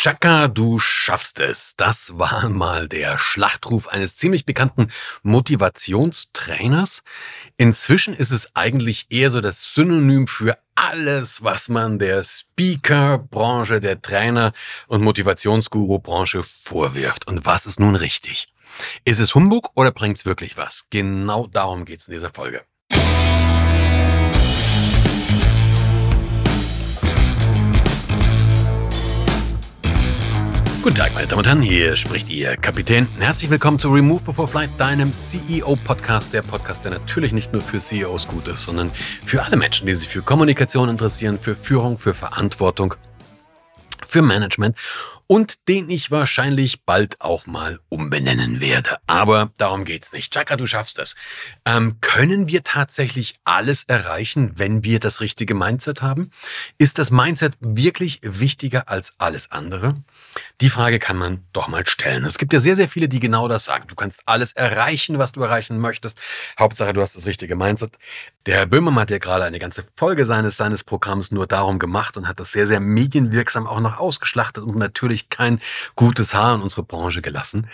Chaka, du schaffst es. Das war mal der Schlachtruf eines ziemlich bekannten Motivationstrainers. Inzwischen ist es eigentlich eher so das Synonym für alles, was man der Speaker-Branche, der Trainer- und Motivationsguru-Branche vorwirft. Und was ist nun richtig? Ist es Humbug oder bringt's wirklich was? Genau darum geht's in dieser Folge. Guten Tag, meine Damen und Herren, hier spricht Ihr Kapitän. Herzlich willkommen zu Remove Before Flight, deinem CEO-Podcast. Der Podcast, der natürlich nicht nur für CEOs gut ist, sondern für alle Menschen, die sich für Kommunikation interessieren, für Führung, für Verantwortung, für Management und den ich wahrscheinlich bald auch mal umbenennen werde. Aber darum geht's nicht. Chaka, du schaffst es. Ähm, können wir tatsächlich alles erreichen, wenn wir das richtige Mindset haben? Ist das Mindset wirklich wichtiger als alles andere? Die Frage kann man doch mal stellen. Es gibt ja sehr, sehr viele, die genau das sagen. Du kannst alles erreichen, was du erreichen möchtest. Hauptsache, du hast das richtige Mindset. Der Herr Böhmermann hat ja gerade eine ganze Folge seines, seines Programms nur darum gemacht und hat das sehr, sehr medienwirksam auch noch ausgeschlachtet und natürlich kein gutes Haar in unsere Branche gelassen.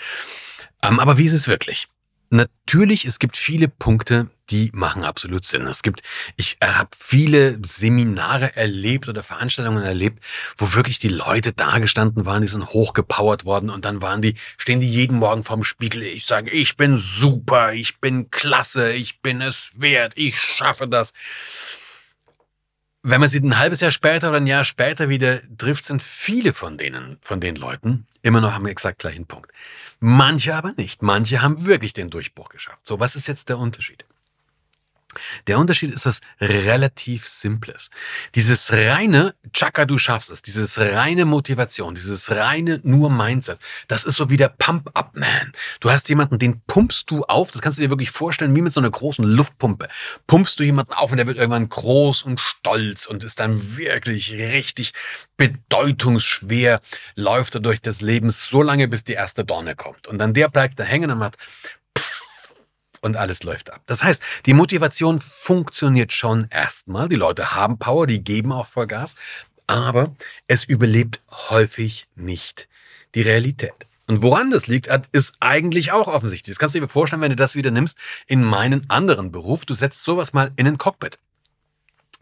Ähm, aber wie ist es wirklich? Natürlich, es gibt viele Punkte, die machen absolut Sinn. Es gibt, ich habe viele Seminare erlebt oder Veranstaltungen erlebt, wo wirklich die Leute dagestanden waren, die sind hochgepowert worden und dann waren die, stehen die jeden Morgen vorm Spiegel. Ich sage, ich bin super, ich bin klasse, ich bin es wert, ich schaffe das. Wenn man sie ein halbes Jahr später oder ein Jahr später wieder trifft, sind viele von denen, von den Leuten immer noch am exakt gleichen Punkt. Manche aber nicht. Manche haben wirklich den Durchbruch geschafft. So, was ist jetzt der Unterschied? Der Unterschied ist was relativ Simples. Dieses reine Chaka, du schaffst es, dieses reine Motivation, dieses reine nur Mindset, das ist so wie der Pump-Up-Man. Du hast jemanden, den pumpst du auf, das kannst du dir wirklich vorstellen, wie mit so einer großen Luftpumpe. Pumpst du jemanden auf und der wird irgendwann groß und stolz und ist dann wirklich richtig bedeutungsschwer, läuft er durch das Leben so lange, bis die erste Dorne kommt. Und dann der bleibt da hängen und hat und alles läuft ab. Das heißt, die Motivation funktioniert schon erstmal. Die Leute haben Power, die geben auch Vollgas, aber es überlebt häufig nicht die Realität. Und woran das liegt, ist eigentlich auch offensichtlich. Das kannst du dir vorstellen, wenn du das wieder nimmst in meinen anderen Beruf. Du setzt sowas mal in ein Cockpit.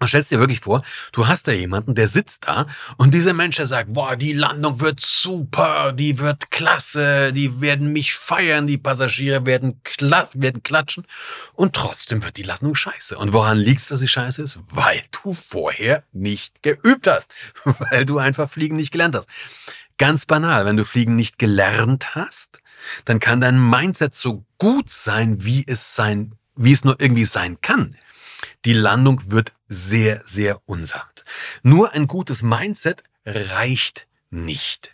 Und stellst dir wirklich vor, du hast da jemanden, der sitzt da und dieser Mensch, der sagt, boah, die Landung wird super, die wird klasse, die werden mich feiern, die Passagiere werden, kla werden klatschen und trotzdem wird die Landung scheiße. Und woran liegt es, dass sie scheiße ist? Weil du vorher nicht geübt hast, weil du einfach Fliegen nicht gelernt hast. Ganz banal, wenn du Fliegen nicht gelernt hast, dann kann dein Mindset so gut sein, wie es sein, wie es nur irgendwie sein kann. Die Landung wird sehr, sehr unsamt. Nur ein gutes Mindset reicht nicht.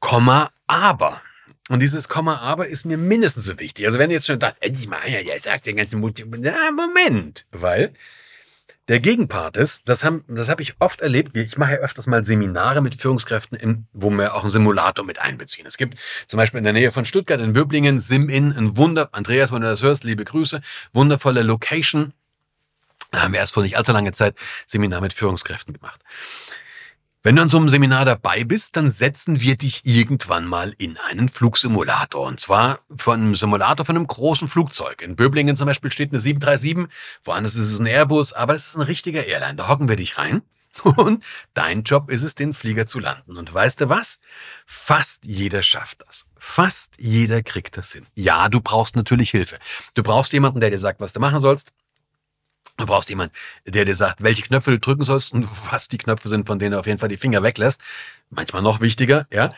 Komma, aber. Und dieses Komma, aber ist mir mindestens so wichtig. Also wenn ihr jetzt schon dacht, endlich mal, ja, sagt den ganzen Mut, na, Moment, weil der Gegenpart ist, das habe das hab ich oft erlebt, ich mache ja öfters mal Seminare mit Führungskräften, in, wo wir auch einen Simulator mit einbeziehen. Es gibt zum Beispiel in der Nähe von Stuttgart in Böblingen, Sim-In, ein Wunder, Andreas, wenn du das hörst, liebe Grüße, wundervolle Location. Da haben wir erst vor nicht allzu langer Zeit Seminar mit Führungskräften gemacht. Wenn du an so einem Seminar dabei bist, dann setzen wir dich irgendwann mal in einen Flugsimulator. Und zwar von einem Simulator von einem großen Flugzeug. In Böblingen zum Beispiel steht eine 737, woanders ist es ein Airbus, aber es ist ein richtiger Airline. Da hocken wir dich rein. Und dein Job ist es, den Flieger zu landen. Und weißt du was? Fast jeder schafft das. Fast jeder kriegt das hin. Ja, du brauchst natürlich Hilfe. Du brauchst jemanden, der dir sagt, was du machen sollst. Du brauchst jemanden, der dir sagt, welche Knöpfe du drücken sollst und was die Knöpfe sind, von denen du auf jeden Fall die Finger weglässt. Manchmal noch wichtiger, ja.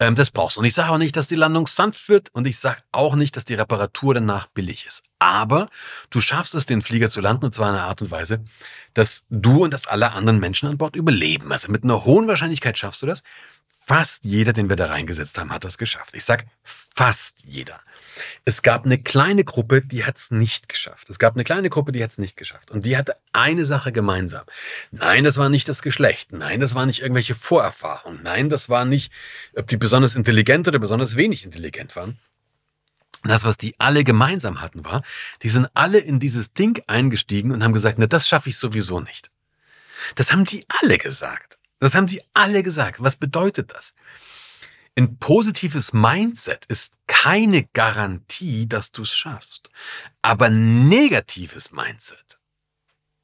Ähm, das brauchst du. Und ich sage auch nicht, dass die Landung sanft wird und ich sage auch nicht, dass die Reparatur danach billig ist. Aber du schaffst es, den Flieger zu landen und zwar in einer Art und Weise, dass du und dass alle anderen Menschen an Bord überleben. Also mit einer hohen Wahrscheinlichkeit schaffst du das. Fast jeder, den wir da reingesetzt haben, hat das geschafft. Ich sag fast jeder. Es gab eine kleine Gruppe, die hat es nicht geschafft. Es gab eine kleine Gruppe, die hat es nicht geschafft. Und die hatte eine Sache gemeinsam. Nein, das war nicht das Geschlecht. Nein, das war nicht irgendwelche Vorerfahrungen. Nein, das war nicht, ob die besonders intelligent oder besonders wenig intelligent waren. Das, was die alle gemeinsam hatten, war, die sind alle in dieses Ding eingestiegen und haben gesagt, na, das schaffe ich sowieso nicht. Das haben die alle gesagt. Das haben die alle gesagt. Was bedeutet das? Ein positives Mindset ist keine Garantie, dass du es schaffst. Aber negatives Mindset,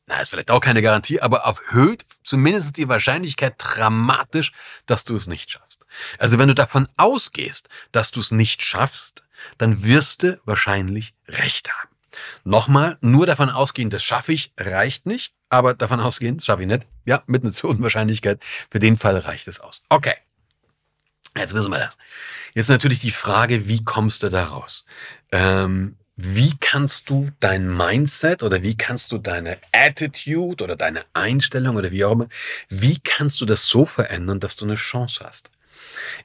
na, ist vielleicht auch keine Garantie, aber erhöht zumindest die Wahrscheinlichkeit dramatisch, dass du es nicht schaffst. Also wenn du davon ausgehst, dass du es nicht schaffst, dann wirst du wahrscheinlich recht haben. Nochmal, nur davon ausgehen, das schaffe ich, reicht nicht, aber davon ausgehen, das schaffe ich nicht. Ja, mit einer zu hohen Wahrscheinlichkeit. Für den Fall reicht es aus. Okay. Jetzt wissen wir das. Jetzt natürlich die Frage, wie kommst du da raus? Ähm, wie kannst du dein Mindset oder wie kannst du deine Attitude oder deine Einstellung oder wie auch immer, wie kannst du das so verändern, dass du eine Chance hast?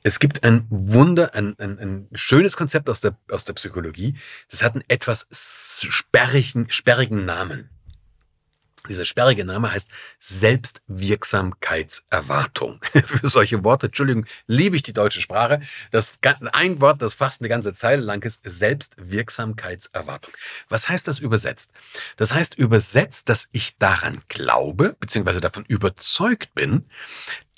Es gibt ein Wunder, ein, ein, ein schönes Konzept aus der, aus der Psychologie. Das hat einen etwas sperrigen, sperrigen Namen. Dieser sperrige Name heißt Selbstwirksamkeitserwartung. Für solche Worte, Entschuldigung, liebe ich die deutsche Sprache. Das ein Wort, das fast eine ganze Zeile lang ist, Selbstwirksamkeitserwartung. Was heißt das übersetzt? Das heißt übersetzt, dass ich daran glaube, beziehungsweise davon überzeugt bin,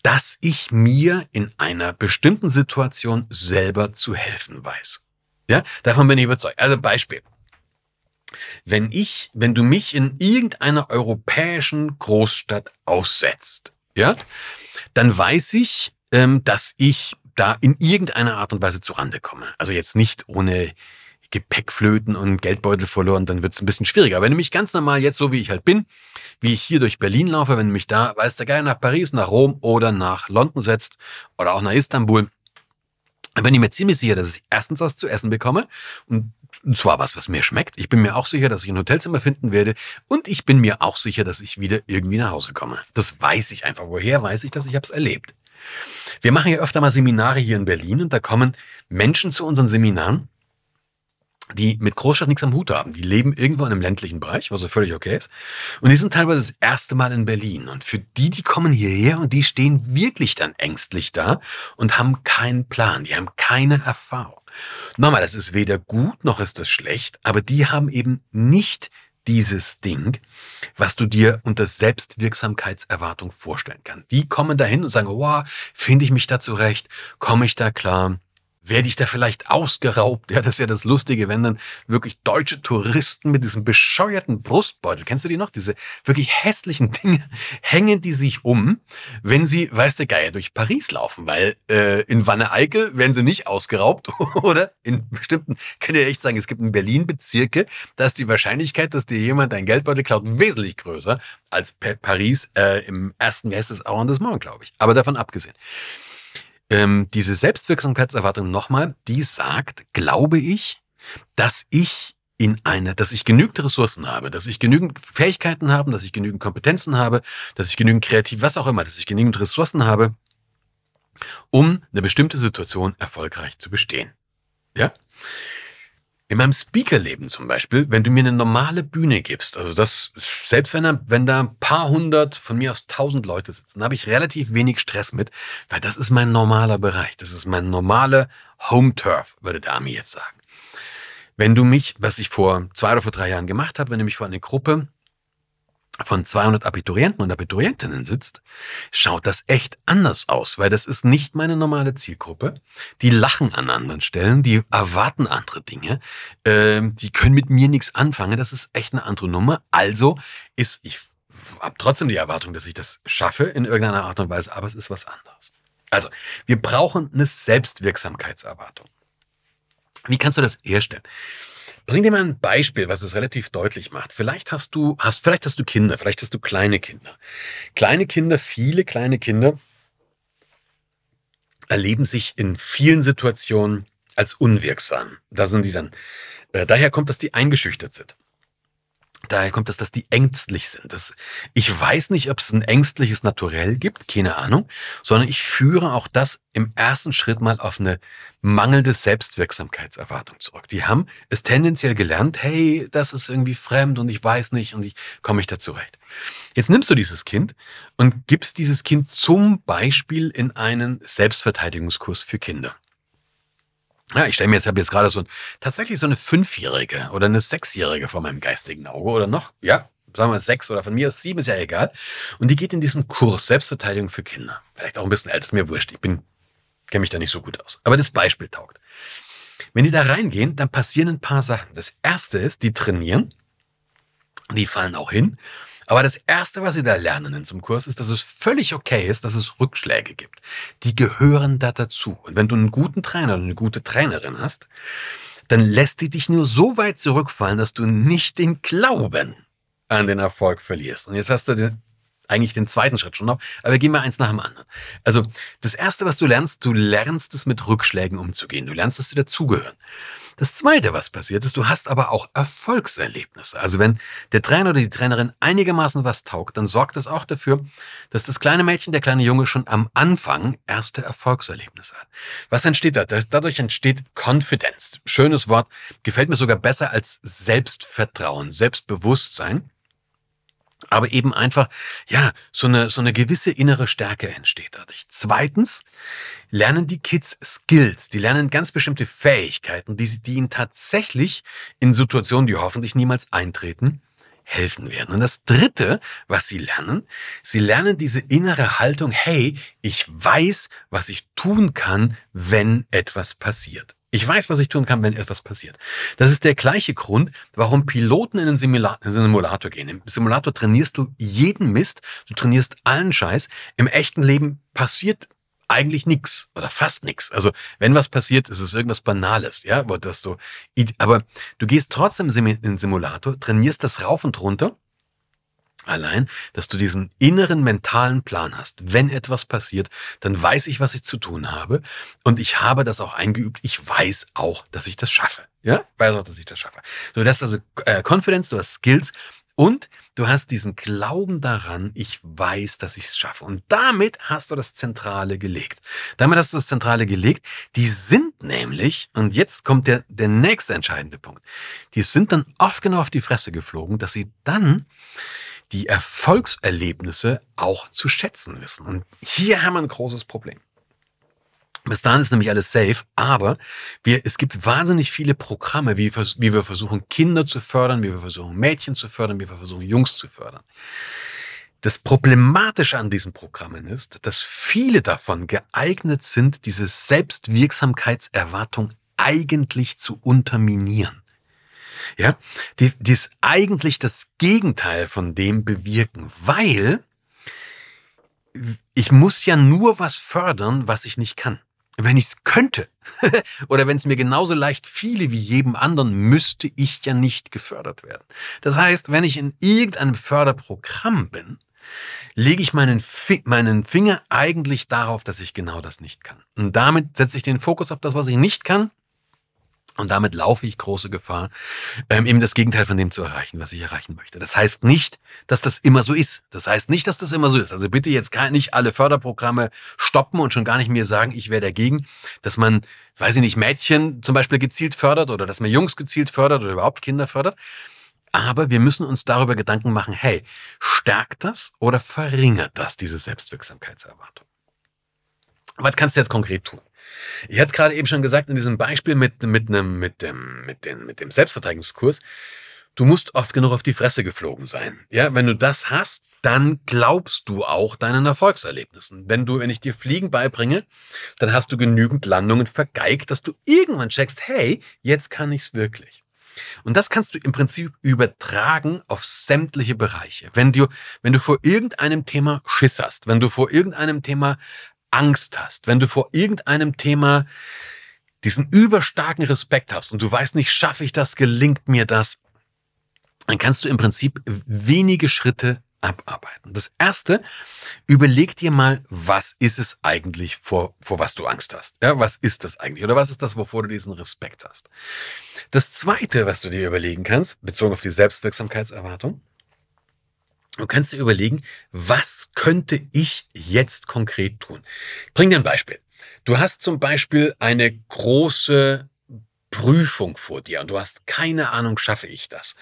dass ich mir in einer bestimmten Situation selber zu helfen weiß. Ja, davon bin ich überzeugt. Also Beispiel. Wenn ich, wenn du mich in irgendeiner europäischen Großstadt aussetzt, ja, dann weiß ich, ähm, dass ich da in irgendeiner Art und Weise zurande komme. Also jetzt nicht ohne Gepäckflöten und Geldbeutel verloren, dann wird es ein bisschen schwieriger. wenn du mich ganz normal jetzt so wie ich halt bin, wie ich hier durch Berlin laufe, wenn du mich da, weiß der Geil, nach Paris, nach Rom oder nach London setzt oder auch nach Istanbul, dann bin ich mir ziemlich sicher, dass ich erstens was zu essen bekomme und zwar was, was mir schmeckt. Ich bin mir auch sicher, dass ich ein Hotelzimmer finden werde und ich bin mir auch sicher, dass ich wieder irgendwie nach Hause komme. Das weiß ich einfach. Woher weiß ich das? Ich habe es erlebt. Wir machen ja öfter mal Seminare hier in Berlin und da kommen Menschen zu unseren Seminaren, die mit Großstadt nichts am Hut haben. Die leben irgendwo in einem ländlichen Bereich, was so völlig okay ist. Und die sind teilweise das erste Mal in Berlin. Und für die, die kommen hierher und die stehen wirklich dann ängstlich da und haben keinen Plan. Die haben keine Erfahrung. Nochmal, das ist weder gut noch ist das schlecht, aber die haben eben nicht dieses Ding, was du dir unter Selbstwirksamkeitserwartung vorstellen kannst. Die kommen dahin und sagen, wow, finde ich mich da zurecht, komme ich da klar, werde ich da vielleicht ausgeraubt? Ja, das ist ja das Lustige, wenn dann wirklich deutsche Touristen mit diesem bescheuerten Brustbeutel, kennst du die noch? Diese wirklich hässlichen Dinge, hängen die sich um, wenn sie, weiß der Geier, durch Paris laufen, weil äh, in Wanne-Eickel werden sie nicht ausgeraubt oder in bestimmten, kann ich echt sagen, es gibt in Berlin Bezirke, da ist die Wahrscheinlichkeit, dass dir jemand dein Geldbeutel klaut, wesentlich größer als Paris äh, im ersten, wie heißt das, glaube ich. Aber davon abgesehen. Ähm, diese Selbstwirksamkeitserwartung nochmal, die sagt, glaube ich, dass ich in eine, dass ich genügend Ressourcen habe, dass ich genügend Fähigkeiten habe, dass ich genügend Kompetenzen habe, dass ich genügend kreativ, was auch immer, dass ich genügend Ressourcen habe, um eine bestimmte Situation erfolgreich zu bestehen. Ja? In meinem Speakerleben zum Beispiel, wenn du mir eine normale Bühne gibst, also das, selbst wenn da, wenn da ein paar hundert, von mir aus tausend Leute sitzen, habe ich relativ wenig Stress mit, weil das ist mein normaler Bereich. Das ist mein normaler Home Turf, würde der Ami jetzt sagen. Wenn du mich, was ich vor zwei oder vor drei Jahren gemacht habe, wenn du mich vor eine Gruppe von 200 Abiturienten und Abiturientinnen sitzt, schaut das echt anders aus, weil das ist nicht meine normale Zielgruppe. Die lachen an anderen Stellen, die erwarten andere Dinge, äh, die können mit mir nichts anfangen. Das ist echt eine andere Nummer. Also ist, ich habe trotzdem die Erwartung, dass ich das schaffe in irgendeiner Art und Weise, aber es ist was anderes. Also, wir brauchen eine Selbstwirksamkeitserwartung. Wie kannst du das herstellen? Bring dir mal ein Beispiel, was es relativ deutlich macht. Vielleicht hast du, hast, vielleicht hast du Kinder, vielleicht hast du kleine Kinder. Kleine Kinder, viele kleine Kinder erleben sich in vielen Situationen als unwirksam. Da sind die dann. Äh, daher kommt, dass die eingeschüchtert sind. Daher kommt es, dass die ängstlich sind. Das, ich weiß nicht, ob es ein ängstliches Naturell gibt, keine Ahnung, sondern ich führe auch das im ersten Schritt mal auf eine mangelnde Selbstwirksamkeitserwartung zurück. Die haben es tendenziell gelernt, hey, das ist irgendwie fremd und ich weiß nicht und ich komme ich da zurecht. Jetzt nimmst du dieses Kind und gibst dieses Kind zum Beispiel in einen Selbstverteidigungskurs für Kinder. Ja, ich stelle mir jetzt, habe jetzt gerade so tatsächlich so eine Fünfjährige oder eine Sechsjährige vor meinem geistigen Auge oder noch, ja, sagen wir sechs oder von mir aus sieben, ist ja egal. Und die geht in diesen Kurs Selbstverteidigung für Kinder. Vielleicht auch ein bisschen älter, ist mir wurscht. Ich bin, kenne mich da nicht so gut aus. Aber das Beispiel taugt. Wenn die da reingehen, dann passieren ein paar Sachen. Das erste ist, die trainieren. Die fallen auch hin. Aber das Erste, was Sie da lernen in zum Kurs, ist, dass es völlig okay ist, dass es Rückschläge gibt. Die gehören da dazu. Und wenn du einen guten Trainer oder eine gute Trainerin hast, dann lässt die dich nur so weit zurückfallen, dass du nicht den Glauben an den Erfolg verlierst. Und jetzt hast du den, eigentlich den zweiten Schritt schon noch, aber wir gehen mal eins nach dem anderen. Also das Erste, was du lernst, du lernst es mit Rückschlägen umzugehen. Du lernst, dass sie dazugehören. Das Zweite, was passiert ist, du hast aber auch Erfolgserlebnisse. Also wenn der Trainer oder die Trainerin einigermaßen was taugt, dann sorgt das auch dafür, dass das kleine Mädchen, der kleine Junge schon am Anfang erste Erfolgserlebnisse hat. Was entsteht da? Dadurch entsteht Confidence. Schönes Wort, gefällt mir sogar besser als Selbstvertrauen, Selbstbewusstsein aber eben einfach, ja, so eine, so eine gewisse innere Stärke entsteht dadurch. Zweitens lernen die Kids Skills, die lernen ganz bestimmte Fähigkeiten, die, die ihnen tatsächlich in Situationen, die hoffentlich niemals eintreten, helfen werden. Und das Dritte, was sie lernen, sie lernen diese innere Haltung, hey, ich weiß, was ich tun kann, wenn etwas passiert. Ich weiß, was ich tun kann, wenn etwas passiert. Das ist der gleiche Grund, warum Piloten in einen Simulator gehen. Im Simulator trainierst du jeden Mist, du trainierst allen Scheiß. Im echten Leben passiert eigentlich nichts oder fast nichts. Also wenn was passiert, ist es irgendwas Banales, ja, aber das so. Aber du gehst trotzdem in den Simulator, trainierst das rauf und runter Allein, dass du diesen inneren mentalen Plan hast. Wenn etwas passiert, dann weiß ich, was ich zu tun habe. Und ich habe das auch eingeübt. Ich weiß auch, dass ich das schaffe. Ja, weiß auch, dass ich das schaffe. Du hast also äh, Confidence, du hast Skills und du hast diesen Glauben daran, ich weiß, dass ich es schaffe. Und damit hast du das Zentrale gelegt. Damit hast du das Zentrale gelegt. Die sind nämlich, und jetzt kommt der, der nächste entscheidende Punkt, die sind dann oft genau auf die Fresse geflogen, dass sie dann die Erfolgserlebnisse auch zu schätzen wissen. Und hier haben wir ein großes Problem. Bis dahin ist nämlich alles safe, aber wir, es gibt wahnsinnig viele Programme, wie, wie wir versuchen, Kinder zu fördern, wie wir versuchen, Mädchen zu fördern, wie wir versuchen, Jungs zu fördern. Das Problematische an diesen Programmen ist, dass viele davon geeignet sind, diese Selbstwirksamkeitserwartung eigentlich zu unterminieren ja, die, die ist eigentlich das Gegenteil von dem bewirken, weil ich muss ja nur was fördern, was ich nicht kann. Wenn ich es könnte oder wenn es mir genauso leicht fiele wie jedem anderen, müsste ich ja nicht gefördert werden. Das heißt, wenn ich in irgendeinem Förderprogramm bin, lege ich meinen, meinen Finger eigentlich darauf, dass ich genau das nicht kann. Und damit setze ich den Fokus auf das, was ich nicht kann und damit laufe ich große Gefahr, ähm, eben das Gegenteil von dem zu erreichen, was ich erreichen möchte. Das heißt nicht, dass das immer so ist. Das heißt nicht, dass das immer so ist. Also bitte jetzt nicht alle Förderprogramme stoppen und schon gar nicht mir sagen, ich wäre dagegen, dass man, weiß ich nicht, Mädchen zum Beispiel gezielt fördert oder dass man Jungs gezielt fördert oder überhaupt Kinder fördert. Aber wir müssen uns darüber Gedanken machen, hey, stärkt das oder verringert das diese Selbstwirksamkeitserwartung? Was kannst du jetzt konkret tun? Ich hatte gerade eben schon gesagt, in diesem Beispiel mit, mit, einem, mit, dem, mit, dem, mit dem Selbstverteidigungskurs, du musst oft genug auf die Fresse geflogen sein. Ja, wenn du das hast, dann glaubst du auch deinen Erfolgserlebnissen. Wenn du, wenn ich dir Fliegen beibringe, dann hast du genügend Landungen vergeigt, dass du irgendwann checkst, hey, jetzt kann ich's wirklich. Und das kannst du im Prinzip übertragen auf sämtliche Bereiche. Wenn du, wenn du vor irgendeinem Thema Schiss hast, wenn du vor irgendeinem Thema Angst hast, wenn du vor irgendeinem Thema diesen überstarken Respekt hast und du weißt nicht, schaffe ich das, gelingt mir das, dann kannst du im Prinzip wenige Schritte abarbeiten. Das erste, überleg dir mal, was ist es eigentlich, vor, vor was du Angst hast? Ja, was ist das eigentlich? Oder was ist das, wovor du diesen Respekt hast? Das zweite, was du dir überlegen kannst, bezogen auf die Selbstwirksamkeitserwartung, Du kannst dir überlegen, was könnte ich jetzt konkret tun? Ich bring dir ein Beispiel. Du hast zum Beispiel eine große Prüfung vor dir und du hast keine Ahnung, schaffe ich das.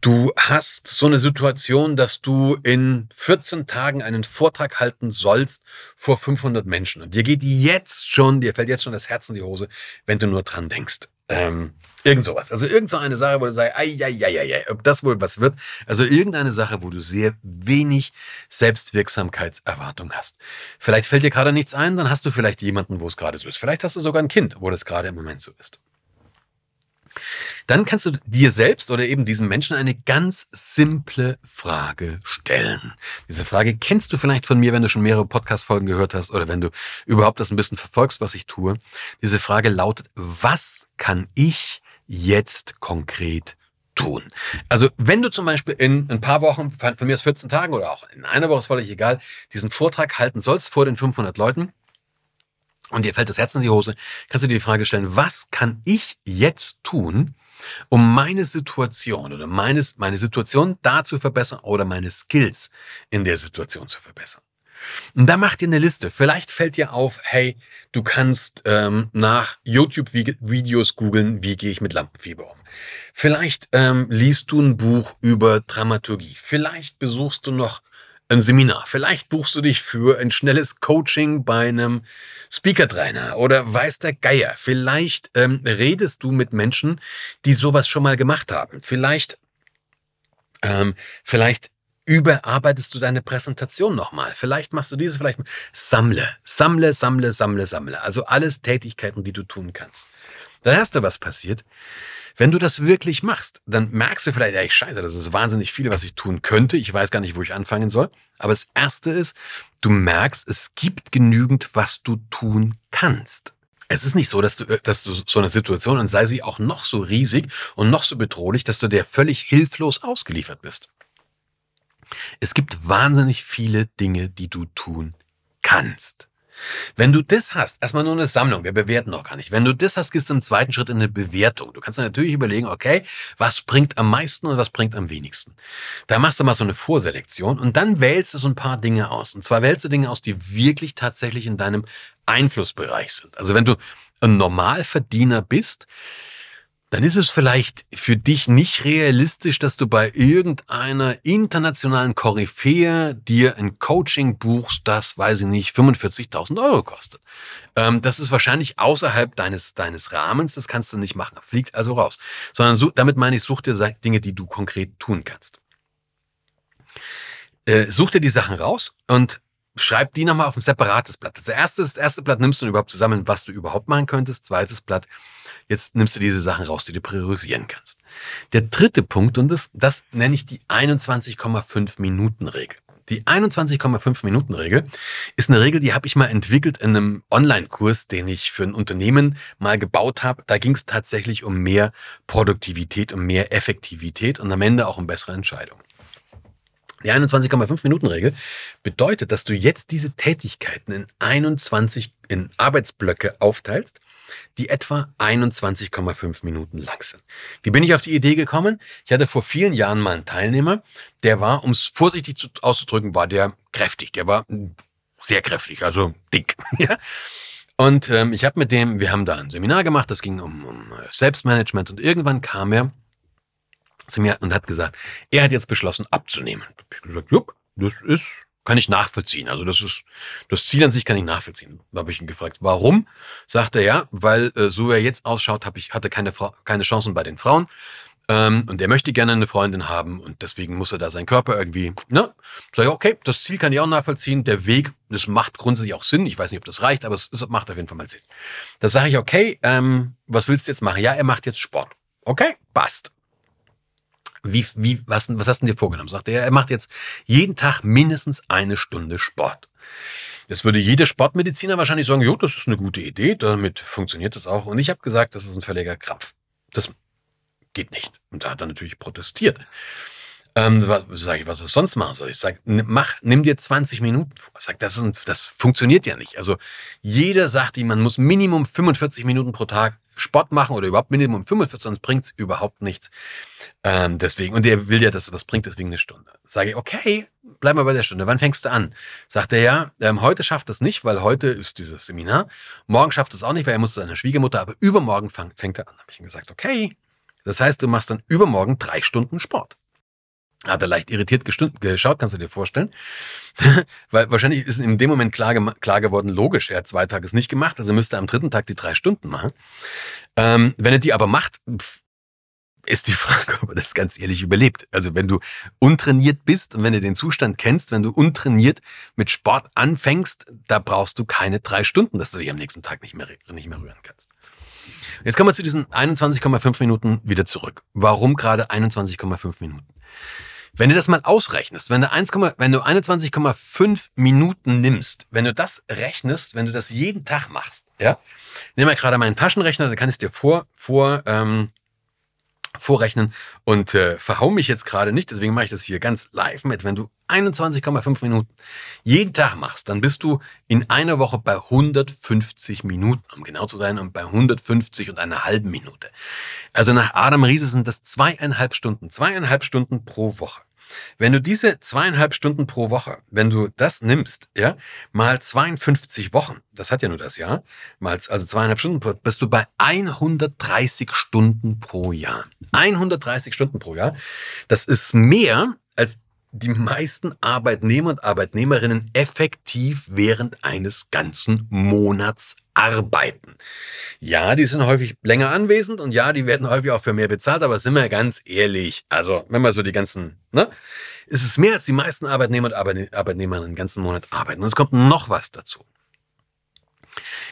Du hast so eine Situation, dass du in 14 Tagen einen Vortrag halten sollst vor 500 Menschen und dir geht jetzt schon, dir fällt jetzt schon das Herz in die Hose, wenn du nur dran denkst. Ähm, irgend sowas. Also irgend so eine Sache, wo du sagst, ai, ai, ai, ai, ob das wohl was wird. Also irgendeine Sache, wo du sehr wenig Selbstwirksamkeitserwartung hast. Vielleicht fällt dir gerade nichts ein, dann hast du vielleicht jemanden, wo es gerade so ist. Vielleicht hast du sogar ein Kind, wo das gerade im Moment so ist. Dann kannst du dir selbst oder eben diesem Menschen eine ganz simple Frage stellen. Diese Frage kennst du vielleicht von mir, wenn du schon mehrere Podcast-Folgen gehört hast oder wenn du überhaupt das ein bisschen verfolgst, was ich tue. Diese Frage lautet, was kann ich jetzt konkret tun? Also wenn du zum Beispiel in ein paar Wochen, von mir aus 14 Tagen oder auch in einer Woche, ist völlig egal, diesen Vortrag halten sollst vor den 500 Leuten, und dir fällt das Herz in die Hose, kannst du dir die Frage stellen, was kann ich jetzt tun, um meine Situation oder meines, meine Situation da zu verbessern oder meine Skills in der Situation zu verbessern. Und da macht ihr eine Liste. Vielleicht fällt dir auf, hey, du kannst ähm, nach YouTube-Videos googeln, wie gehe ich mit Lampenfieber um. Vielleicht ähm, liest du ein Buch über Dramaturgie. Vielleicht besuchst du noch ein Seminar. Vielleicht buchst du dich für ein schnelles Coaching bei einem Speaker-Trainer oder weiß der Geier. Vielleicht ähm, redest du mit Menschen, die sowas schon mal gemacht haben. Vielleicht, ähm, vielleicht überarbeitest du deine Präsentation nochmal. Vielleicht machst du diese, vielleicht sammle, sammle, sammle, sammle, sammle. Also alles Tätigkeiten, die du tun kannst. Das erste, was passiert, wenn du das wirklich machst, dann merkst du vielleicht, ey, scheiße, das ist wahnsinnig viel, was ich tun könnte. Ich weiß gar nicht, wo ich anfangen soll. Aber das Erste ist, du merkst, es gibt genügend, was du tun kannst. Es ist nicht so, dass du, dass du so eine Situation, und sei sie auch noch so riesig und noch so bedrohlich, dass du der völlig hilflos ausgeliefert bist. Es gibt wahnsinnig viele Dinge, die du tun kannst. Wenn du das hast, erstmal nur eine Sammlung, wir bewerten noch gar nicht. Wenn du das hast, gehst du im zweiten Schritt in eine Bewertung. Du kannst dann natürlich überlegen, okay, was bringt am meisten und was bringt am wenigsten. Da machst du mal so eine Vorselektion und dann wählst du so ein paar Dinge aus. Und zwar wählst du Dinge aus, die wirklich tatsächlich in deinem Einflussbereich sind. Also wenn du ein Normalverdiener bist, dann ist es vielleicht für dich nicht realistisch, dass du bei irgendeiner internationalen Koryphäe dir ein Coaching buchst, das, weiß ich nicht, 45.000 Euro kostet. Ähm, das ist wahrscheinlich außerhalb deines, deines Rahmens, das kannst du nicht machen. Fliegt also raus. Sondern so, damit meine ich, such dir Dinge, die du konkret tun kannst. Äh, such dir die Sachen raus und schreib die nochmal auf ein separates Blatt. Das erste, das erste Blatt nimmst du überhaupt zusammen, was du überhaupt machen könntest. Zweites Blatt Jetzt nimmst du diese Sachen raus, die du priorisieren kannst. Der dritte Punkt, und das, das nenne ich die 21,5 Minuten Regel. Die 21,5 Minuten Regel ist eine Regel, die habe ich mal entwickelt in einem Online-Kurs, den ich für ein Unternehmen mal gebaut habe. Da ging es tatsächlich um mehr Produktivität, um mehr Effektivität und am Ende auch um bessere Entscheidungen. Die 21,5 Minuten Regel bedeutet, dass du jetzt diese Tätigkeiten in 21 in Arbeitsblöcke aufteilst die etwa 21,5 Minuten lang sind. Wie bin ich auf die Idee gekommen? Ich hatte vor vielen Jahren mal einen Teilnehmer, der war, um es vorsichtig auszudrücken, war der kräftig. Der war sehr kräftig, also dick. ja? Und ähm, ich habe mit dem, wir haben da ein Seminar gemacht, das ging um, um Selbstmanagement und irgendwann kam er zu mir und hat gesagt, er hat jetzt beschlossen abzunehmen. Ich habe gesagt, jupp, das ist kann ich nachvollziehen. Also das ist das Ziel an sich kann ich nachvollziehen. Da habe ich ihn gefragt, warum? Sagt er ja, weil äh, so wie er jetzt ausschaut, habe ich hatte keine Frau, keine Chancen bei den Frauen. Ähm, und er möchte gerne eine Freundin haben und deswegen muss er da seinen Körper irgendwie, ne? Sag ich, okay, das Ziel kann ich auch nachvollziehen. Der Weg, das macht grundsätzlich auch Sinn. Ich weiß nicht, ob das reicht, aber es, es macht auf jeden Fall mal Sinn. Da sage ich, okay, ähm, was willst du jetzt machen? Ja, er macht jetzt Sport. Okay, passt. Wie, wie, was, was hast du dir vorgenommen? Sagt er, er macht jetzt jeden Tag mindestens eine Stunde Sport. Jetzt würde jeder Sportmediziner wahrscheinlich sagen, jo, das ist eine gute Idee, damit funktioniert das auch. Und ich habe gesagt, das ist ein völliger Krampf. Das geht nicht. Und da hat er natürlich protestiert. Ähm, was, sag ich, was er sonst machen soll? Ich sage, mach, nimm dir 20 Minuten vor. Ich sag, das, ist, das funktioniert ja nicht. Also jeder sagt ihm, man muss Minimum 45 Minuten pro Tag Sport machen oder überhaupt Minimum 45, sonst bringt's überhaupt nichts. Ähm, deswegen, und der will ja, dass was bringt, deswegen eine Stunde. Sage ich, okay, bleib mal bei der Stunde. Wann fängst du an? Sagt er, ja, ähm, heute schafft es nicht, weil heute ist dieses Seminar. Morgen schafft es auch nicht, weil er muss zu seiner Schwiegermutter, aber übermorgen fang, fängt er an. Habe ich ihm gesagt, okay. Das heißt, du machst dann übermorgen drei Stunden Sport. Hat er leicht irritiert geschaut, kannst du dir vorstellen. Weil wahrscheinlich ist in dem Moment klar, klar, geworden, logisch, er hat zwei Tage es nicht gemacht, also müsste er am dritten Tag die drei Stunden machen. Ähm, wenn er die aber macht, ist die Frage, ob er das ganz ehrlich überlebt. Also wenn du untrainiert bist und wenn du den Zustand kennst, wenn du untrainiert mit Sport anfängst, da brauchst du keine drei Stunden, dass du dich am nächsten Tag nicht mehr, nicht mehr rühren kannst. Jetzt kommen wir zu diesen 21,5 Minuten wieder zurück. Warum gerade 21,5 Minuten? Wenn du das mal ausrechnest, wenn du, 1, wenn du 21,5 Minuten nimmst, wenn du das rechnest, wenn du das jeden Tag machst, ja, nimm mal gerade meinen Taschenrechner, dann kann ich dir vor, vor, ähm, vorrechnen und äh, verhau mich jetzt gerade nicht, deswegen mache ich das hier ganz live mit. Wenn du 21,5 Minuten jeden Tag machst, dann bist du in einer Woche bei 150 Minuten, um genau zu sein, und bei 150 und einer halben Minute. Also nach Adam Riese sind das zweieinhalb Stunden, zweieinhalb Stunden pro Woche. Wenn du diese zweieinhalb Stunden pro Woche, wenn du das nimmst, ja, mal 52 Wochen, das hat ja nur das Jahr, mal, also zweieinhalb Stunden, bist du bei 130 Stunden pro Jahr. 130 Stunden pro Jahr. Das ist mehr als die meisten Arbeitnehmer und Arbeitnehmerinnen effektiv während eines ganzen Monats arbeiten. Ja, die sind häufig länger anwesend und ja, die werden häufig auch für mehr bezahlt, aber sind wir ganz ehrlich, also wenn man so die ganzen, ne, ist es mehr als die meisten Arbeitnehmer und Arbeitnehmerinnen den ganzen Monat arbeiten. Und es kommt noch was dazu.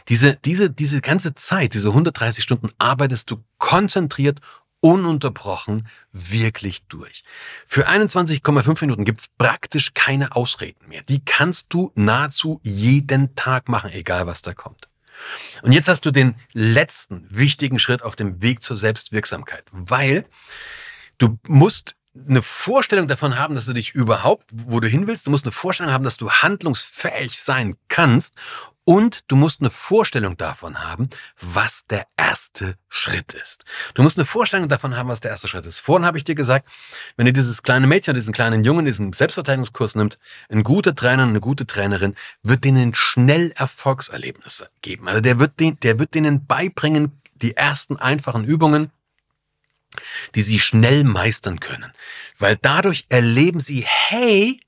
Diese, diese, diese ganze Zeit, diese 130 Stunden arbeitest du konzentriert ununterbrochen wirklich durch. Für 21,5 Minuten gibt's praktisch keine Ausreden mehr. Die kannst du nahezu jeden Tag machen, egal was da kommt. Und jetzt hast du den letzten wichtigen Schritt auf dem Weg zur Selbstwirksamkeit, weil du musst eine Vorstellung davon haben, dass du dich überhaupt, wo du hin willst, du musst eine Vorstellung haben, dass du handlungsfähig sein kannst und du musst eine Vorstellung davon haben, was der erste Schritt ist. Du musst eine Vorstellung davon haben, was der erste Schritt ist. Vorhin habe ich dir gesagt, wenn ihr dieses kleine Mädchen, diesen kleinen Jungen, diesen Selbstverteidigungskurs nimmt, ein guter Trainer, eine gute Trainerin wird denen schnell Erfolgserlebnisse geben. Also der wird, den, der wird denen beibringen, die ersten einfachen Übungen, die sie schnell meistern können. Weil dadurch erleben sie, hey,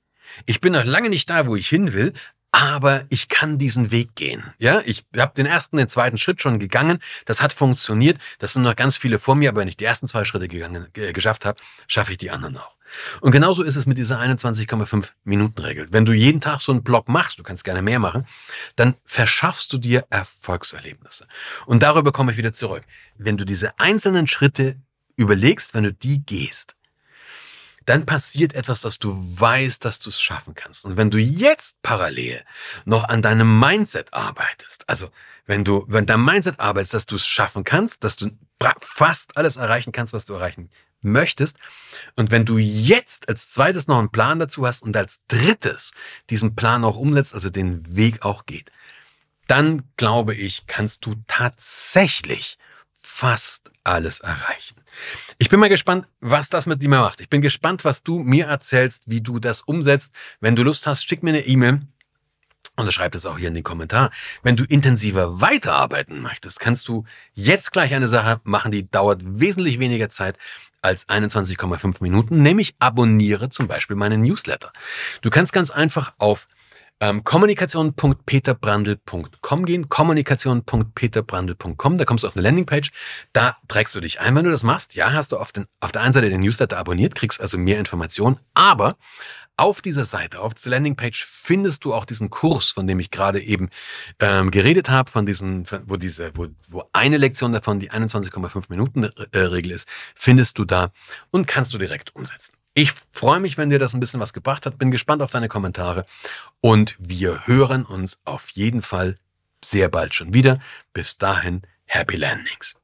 ich bin noch lange nicht da, wo ich hin will, aber ich kann diesen Weg gehen. Ja, ich habe den ersten, den zweiten Schritt schon gegangen. Das hat funktioniert. Das sind noch ganz viele vor mir, aber wenn ich die ersten zwei Schritte gegangen, geschafft habe, schaffe ich die anderen auch. Und genauso ist es mit dieser 21,5 Minuten Regel. Wenn du jeden Tag so einen Block machst, du kannst gerne mehr machen, dann verschaffst du dir Erfolgserlebnisse. Und darüber komme ich wieder zurück. Wenn du diese einzelnen Schritte überlegst, wenn du die gehst, dann passiert etwas, dass du weißt, dass du es schaffen kannst. Und wenn du jetzt parallel noch an deinem Mindset arbeitest, also wenn du, wenn dein Mindset arbeitest, dass du es schaffen kannst, dass du fast alles erreichen kannst, was du erreichen möchtest. Und wenn du jetzt als zweites noch einen Plan dazu hast und als drittes diesen Plan auch umsetzt, also den Weg auch geht, dann glaube ich, kannst du tatsächlich fast alles erreichen. Ich bin mal gespannt, was das mit dir macht. Ich bin gespannt, was du mir erzählst, wie du das umsetzt. Wenn du Lust hast, schick mir eine E-Mail. Und schreib es auch hier in den Kommentar. Wenn du intensiver weiterarbeiten möchtest, kannst du jetzt gleich eine Sache machen, die dauert wesentlich weniger Zeit als 21,5 Minuten, nämlich abonniere zum Beispiel meinen Newsletter. Du kannst ganz einfach auf ähm, kommunikation.peterbrandl.com gehen, kommunikation.peterbrandl.com, da kommst du auf eine Landingpage, da trägst du dich ein, wenn du das machst. Ja, hast du auf, den, auf der einen Seite den Newsletter abonniert, kriegst also mehr Informationen, aber auf dieser Seite, auf dieser Landingpage findest du auch diesen Kurs, von dem ich gerade eben ähm, geredet habe, von diesen, wo diese, wo, wo eine Lektion davon die 21,5 Minuten äh, Regel ist, findest du da und kannst du direkt umsetzen. Ich freue mich, wenn dir das ein bisschen was gebracht hat. Bin gespannt auf deine Kommentare und wir hören uns auf jeden Fall sehr bald schon wieder. Bis dahin, Happy Landings.